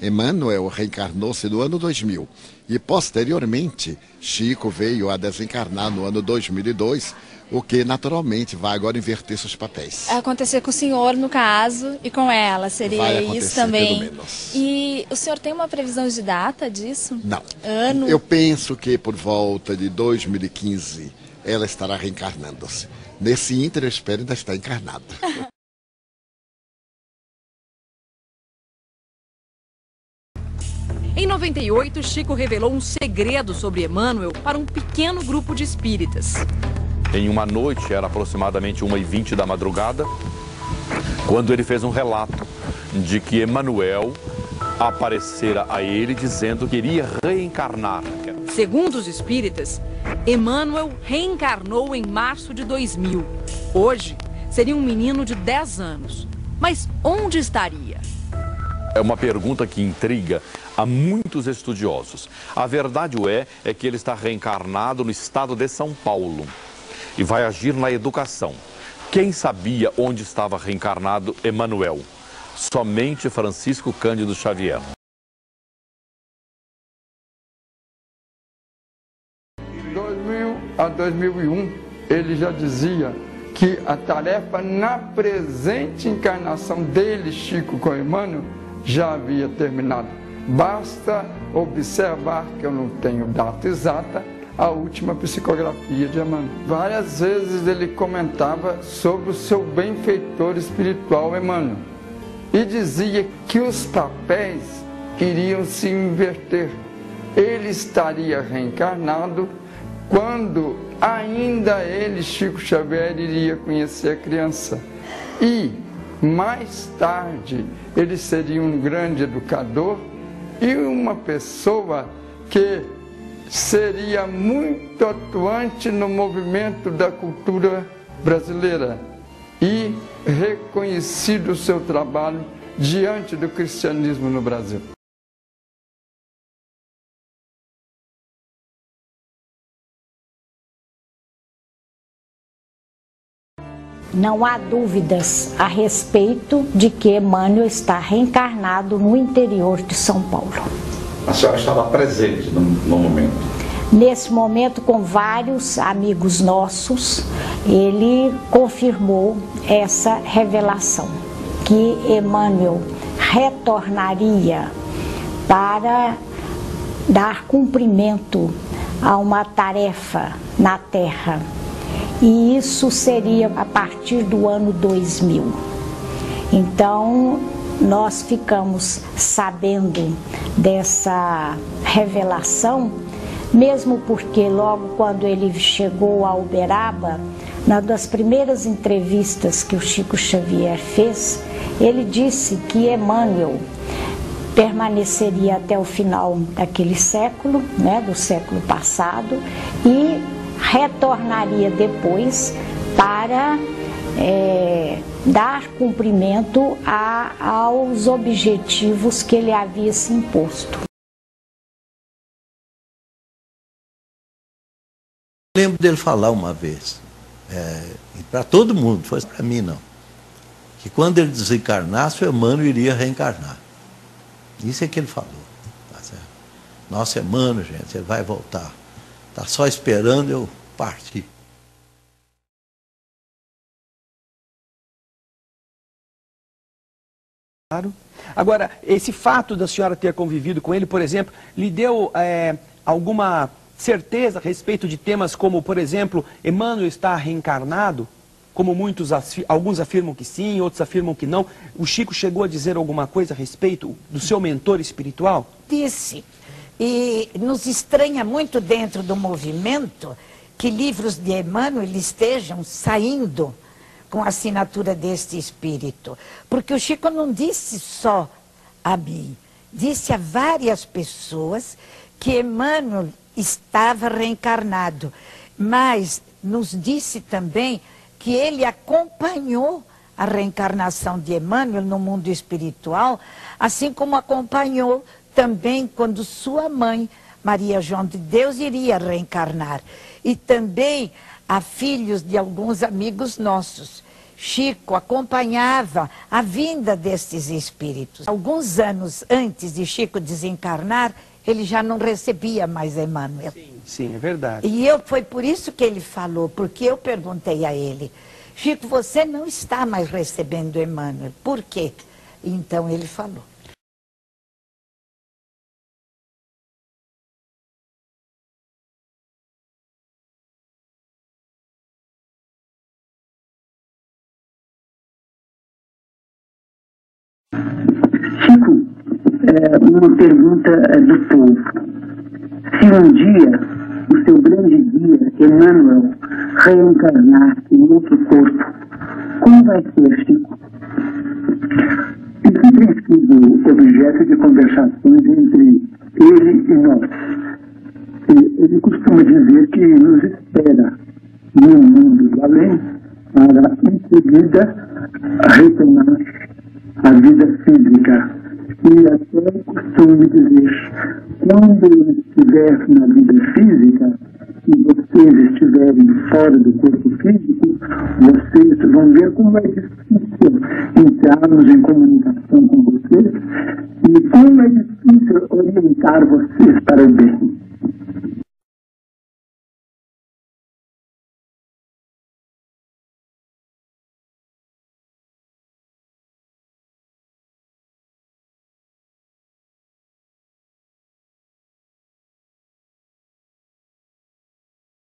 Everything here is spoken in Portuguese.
Emmanuel reencarnou-se no ano 2000 e, posteriormente, Chico veio a desencarnar no ano 2002, o que naturalmente vai agora inverter seus papéis. Acontecer com o senhor, no caso, e com ela, seria isso também. pelo menos. E o senhor tem uma previsão de data disso? Não. Ano? Eu penso que por volta de 2015 ela estará reencarnando-se. Nesse ínter, eu espero ainda estar encarnada. Em 98, Chico revelou um segredo sobre Emmanuel para um pequeno grupo de espíritas. Em uma noite, era aproximadamente 1h20 da madrugada, quando ele fez um relato de que Emanuel aparecera a ele dizendo que iria reencarnar. Segundo os espíritas, Emmanuel reencarnou em março de 2000. Hoje, seria um menino de 10 anos. Mas onde estaria? É uma pergunta que intriga a muitos estudiosos. A verdade é, é que ele está reencarnado no estado de São Paulo e vai agir na educação. Quem sabia onde estava reencarnado Emanuel? Somente Francisco Cândido Xavier. De 2000 a 2001, ele já dizia que a tarefa na presente encarnação dele, Chico com Emmanuel, já havia terminado. Basta observar que eu não tenho data exata, a última psicografia de Emmanuel. Várias vezes ele comentava sobre o seu benfeitor espiritual Emmanuel e dizia que os papéis iriam se inverter. Ele estaria reencarnado quando ainda ele, Chico Xavier, iria conhecer a criança. E mais tarde ele seria um grande educador e uma pessoa que seria muito atuante no movimento da cultura brasileira e reconhecido o seu trabalho diante do cristianismo no Brasil. Não há dúvidas a respeito de que Emmanuel está reencarnado no interior de São Paulo. A senhora estava presente no, no momento. Nesse momento, com vários amigos nossos, ele confirmou essa revelação, que Emmanuel retornaria para dar cumprimento a uma tarefa na Terra. E isso seria a partir do ano 2000. Então, nós ficamos sabendo dessa revelação, mesmo porque logo quando ele chegou a Uberaba, na das primeiras entrevistas que o Chico Xavier fez, ele disse que Emmanuel permaneceria até o final daquele século, né, do século passado, e retornaria depois para é, dar cumprimento a, aos objetivos que ele havia se imposto. Lembro dele falar uma vez, é, para todo mundo, foi para mim não, que quando ele desencarnasse, o Emmanuel iria reencarnar. Isso é que ele falou. Tá certo? Nosso Emmanuel, gente, ele vai voltar. Está só esperando eu partir. Claro. Agora, esse fato da senhora ter convivido com ele, por exemplo, lhe deu é, alguma certeza a respeito de temas como, por exemplo, Emmanuel está reencarnado? Como muitos, alguns afirmam que sim, outros afirmam que não. O Chico chegou a dizer alguma coisa a respeito do seu mentor espiritual? Disse. E nos estranha muito dentro do movimento que livros de Emmanuel estejam saindo com a assinatura deste espírito. Porque o Chico não disse só a mim, disse a várias pessoas que Emmanuel estava reencarnado, mas nos disse também que ele acompanhou a reencarnação de Emmanuel no mundo espiritual, assim como acompanhou também quando sua mãe, Maria João de Deus, iria reencarnar. E também a filhos de alguns amigos nossos Chico acompanhava a vinda destes espíritos. Alguns anos antes de Chico desencarnar, ele já não recebia mais Emmanuel. Sim, sim, é verdade. E eu foi por isso que ele falou, porque eu perguntei a ele, Chico, você não está mais recebendo Emmanuel. Por quê? Então ele falou. Chico, é, uma pergunta do povo. Se um dia o seu grande guia, Emmanuel, reencarnar em outro corpo, como vai ser, Chico? Isso tem sido objeto de conversações entre ele e nós. Ele costuma dizer que nos espera no mundo do além para, em seguida, retomar a vida física. E até costumo dizer, quando estiver na vida física, e vocês estiverem fora do corpo físico, vocês vão ver como é difícil entrarmos em comunicação com vocês e como é difícil orientar vocês para o bem.